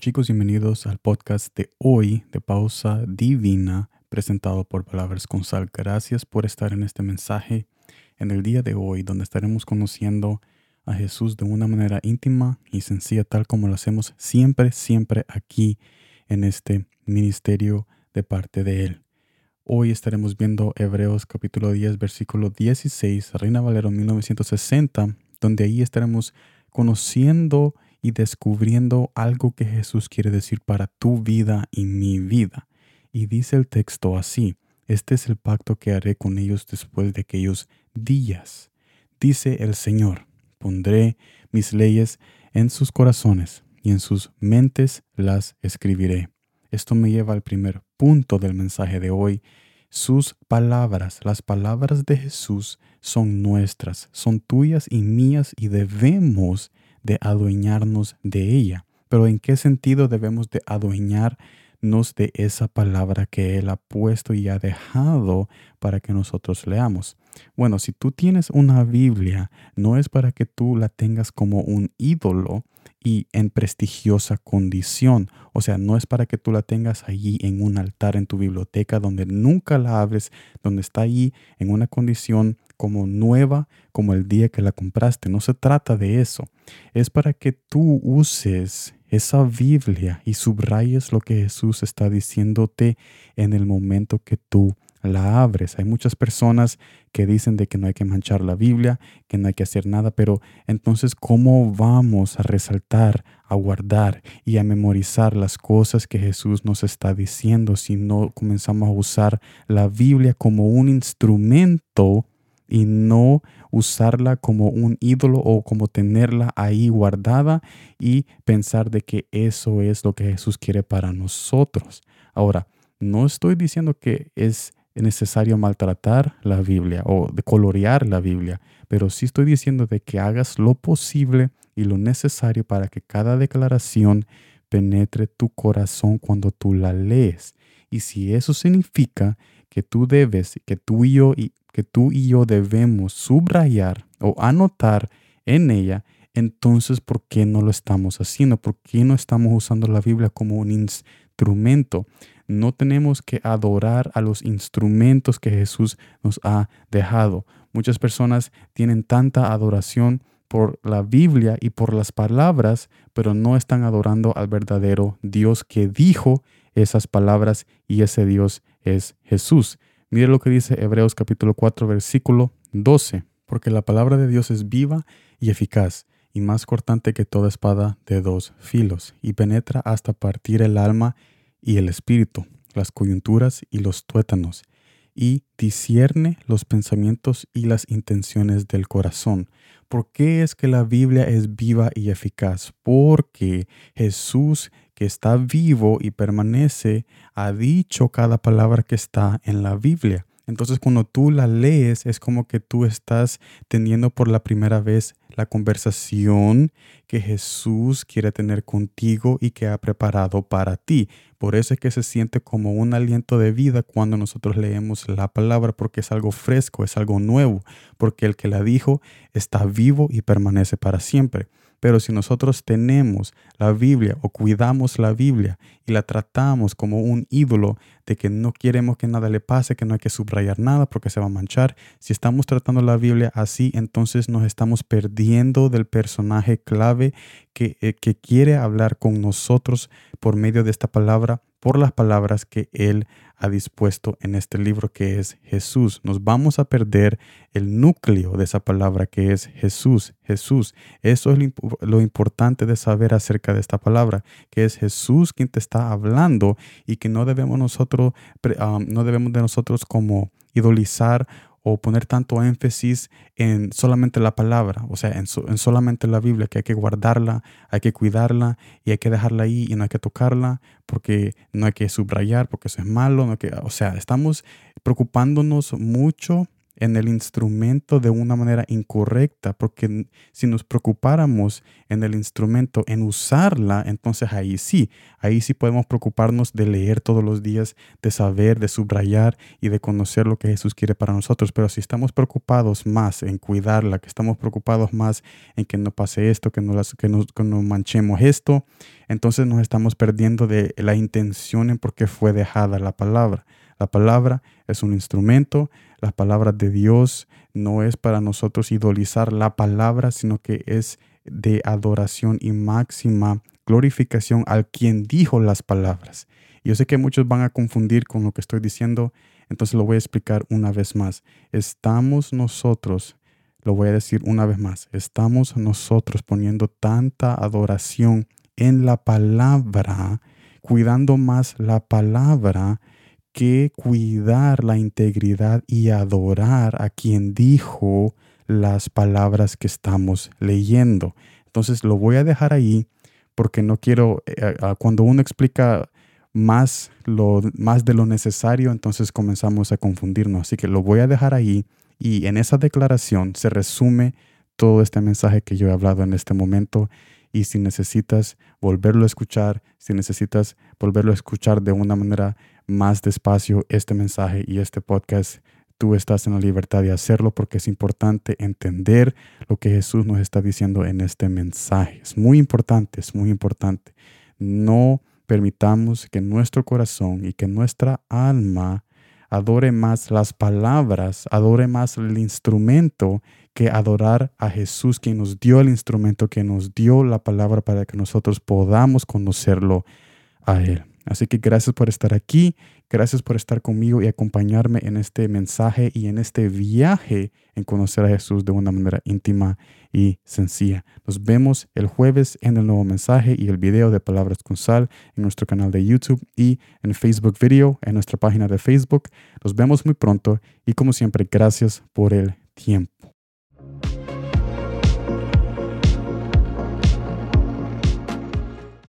Chicos, bienvenidos al podcast de hoy de Pausa Divina, presentado por Palabras con Sal. Gracias por estar en este mensaje en el día de hoy, donde estaremos conociendo a Jesús de una manera íntima y sencilla, tal como lo hacemos siempre, siempre aquí en este ministerio de parte de Él. Hoy estaremos viendo Hebreos capítulo 10, versículo 16, Reina Valero 1960, donde ahí estaremos conociendo y descubriendo algo que Jesús quiere decir para tu vida y mi vida. Y dice el texto así, este es el pacto que haré con ellos después de aquellos días. Dice el Señor, pondré mis leyes en sus corazones y en sus mentes las escribiré. Esto me lleva al primer punto del mensaje de hoy. Sus palabras, las palabras de Jesús son nuestras, son tuyas y mías y debemos de adueñarnos de ella. Pero ¿en qué sentido debemos de adueñarnos de esa palabra que Él ha puesto y ha dejado para que nosotros leamos? Bueno, si tú tienes una Biblia, no es para que tú la tengas como un ídolo y en prestigiosa condición. O sea, no es para que tú la tengas allí en un altar en tu biblioteca donde nunca la abres, donde está allí en una condición como nueva, como el día que la compraste. No se trata de eso. Es para que tú uses esa Biblia y subrayes lo que Jesús está diciéndote en el momento que tú la abres. Hay muchas personas que dicen de que no hay que manchar la Biblia, que no hay que hacer nada, pero entonces ¿cómo vamos a resaltar, a guardar y a memorizar las cosas que Jesús nos está diciendo si no comenzamos a usar la Biblia como un instrumento y no usarla como un ídolo o como tenerla ahí guardada y pensar de que eso es lo que Jesús quiere para nosotros. Ahora, no estoy diciendo que es necesario maltratar la Biblia o de colorear la Biblia, pero sí estoy diciendo de que hagas lo posible y lo necesario para que cada declaración penetre tu corazón cuando tú la lees. Y si eso significa que tú debes, que tú y yo y que tú y yo debemos subrayar o anotar en ella, entonces ¿por qué no lo estamos haciendo? ¿Por qué no estamos usando la Biblia como un instrumento? No tenemos que adorar a los instrumentos que Jesús nos ha dejado. Muchas personas tienen tanta adoración por la Biblia y por las palabras, pero no están adorando al verdadero Dios que dijo esas palabras y ese Dios es Jesús. Mire lo que dice Hebreos capítulo 4 versículo 12, porque la palabra de Dios es viva y eficaz y más cortante que toda espada de dos filos y penetra hasta partir el alma y el espíritu, las coyunturas y los tuétanos y discierne los pensamientos y las intenciones del corazón. ¿Por qué es que la Biblia es viva y eficaz? Porque Jesús que está vivo y permanece, ha dicho cada palabra que está en la Biblia. Entonces cuando tú la lees es como que tú estás teniendo por la primera vez la conversación que Jesús quiere tener contigo y que ha preparado para ti. Por eso es que se siente como un aliento de vida cuando nosotros leemos la palabra, porque es algo fresco, es algo nuevo, porque el que la dijo está vivo y permanece para siempre. Pero si nosotros tenemos la Biblia o cuidamos la Biblia y la tratamos como un ídolo de que no queremos que nada le pase, que no hay que subrayar nada porque se va a manchar, si estamos tratando la Biblia así, entonces nos estamos perdiendo del personaje clave que, eh, que quiere hablar con nosotros por medio de esta palabra por las palabras que Él ha dispuesto en este libro que es Jesús. Nos vamos a perder el núcleo de esa palabra que es Jesús, Jesús. Eso es lo, importante de saber acerca de esta palabra, que es Jesús quien te está hablando y que no debemos nosotros, no debemos de nosotros como idolizar o poner tanto énfasis en solamente la palabra, o sea, en, solamente la Biblia, que hay que guardarla, hay que cuidarla y hay que dejarla ahí y no hay que tocarla porque no hay que subrayar porque eso es malo, no que, o sea, estamos preocupándonos mucho en el instrumento de una manera incorrecta, porque si nos preocupáramos en el instrumento, en usarla, entonces ahí sí, ahí sí podemos preocuparnos de leer todos los días, de saber, de subrayar y de conocer lo que Jesús quiere para nosotros. Pero si estamos preocupados más en cuidarla, que estamos preocupados más en que no pase esto, que no, que no manchemos esto, entonces nos estamos perdiendo de la intención en por qué fue dejada la palabra. La palabra es un instrumento, la palabra de Dios no es para nosotros idolizar la palabra, sino que es de adoración y máxima glorificación al quien dijo las palabras. Yo sé que muchos van a confundir con lo que estoy diciendo, entonces lo voy a explicar una vez más. Estamos nosotros, lo voy a decir una vez más, estamos nosotros poniendo tanta adoración en la palabra, cuidando más la palabra que cuidar la integridad y adorar a quien dijo las palabras que estamos leyendo. Entonces lo voy a dejar ahí porque no quiero, eh, cuando uno explica más, lo, más de lo necesario, entonces comenzamos a confundirnos. Así que lo voy a dejar ahí y en esa declaración se resume todo este mensaje que yo he hablado en este momento y si necesitas volverlo a escuchar, si necesitas volverlo a escuchar de una manera más despacio este mensaje y este podcast, tú estás en la libertad de hacerlo porque es importante entender lo que Jesús nos está diciendo en este mensaje. Es muy importante, es muy importante. No permitamos que nuestro corazón y que nuestra alma adore más las palabras, adore más el instrumento que adorar a Jesús, quien nos dio el instrumento, que nos dio la palabra para que nosotros podamos conocerlo a Él. Así que gracias por estar aquí, gracias por estar conmigo y acompañarme en este mensaje y en este viaje en conocer a Jesús de una manera íntima y sencilla. Nos vemos el jueves en el nuevo mensaje y el video de Palabras con Sal en nuestro canal de YouTube y en Facebook Video, en nuestra página de Facebook. Nos vemos muy pronto y como siempre, gracias por el tiempo.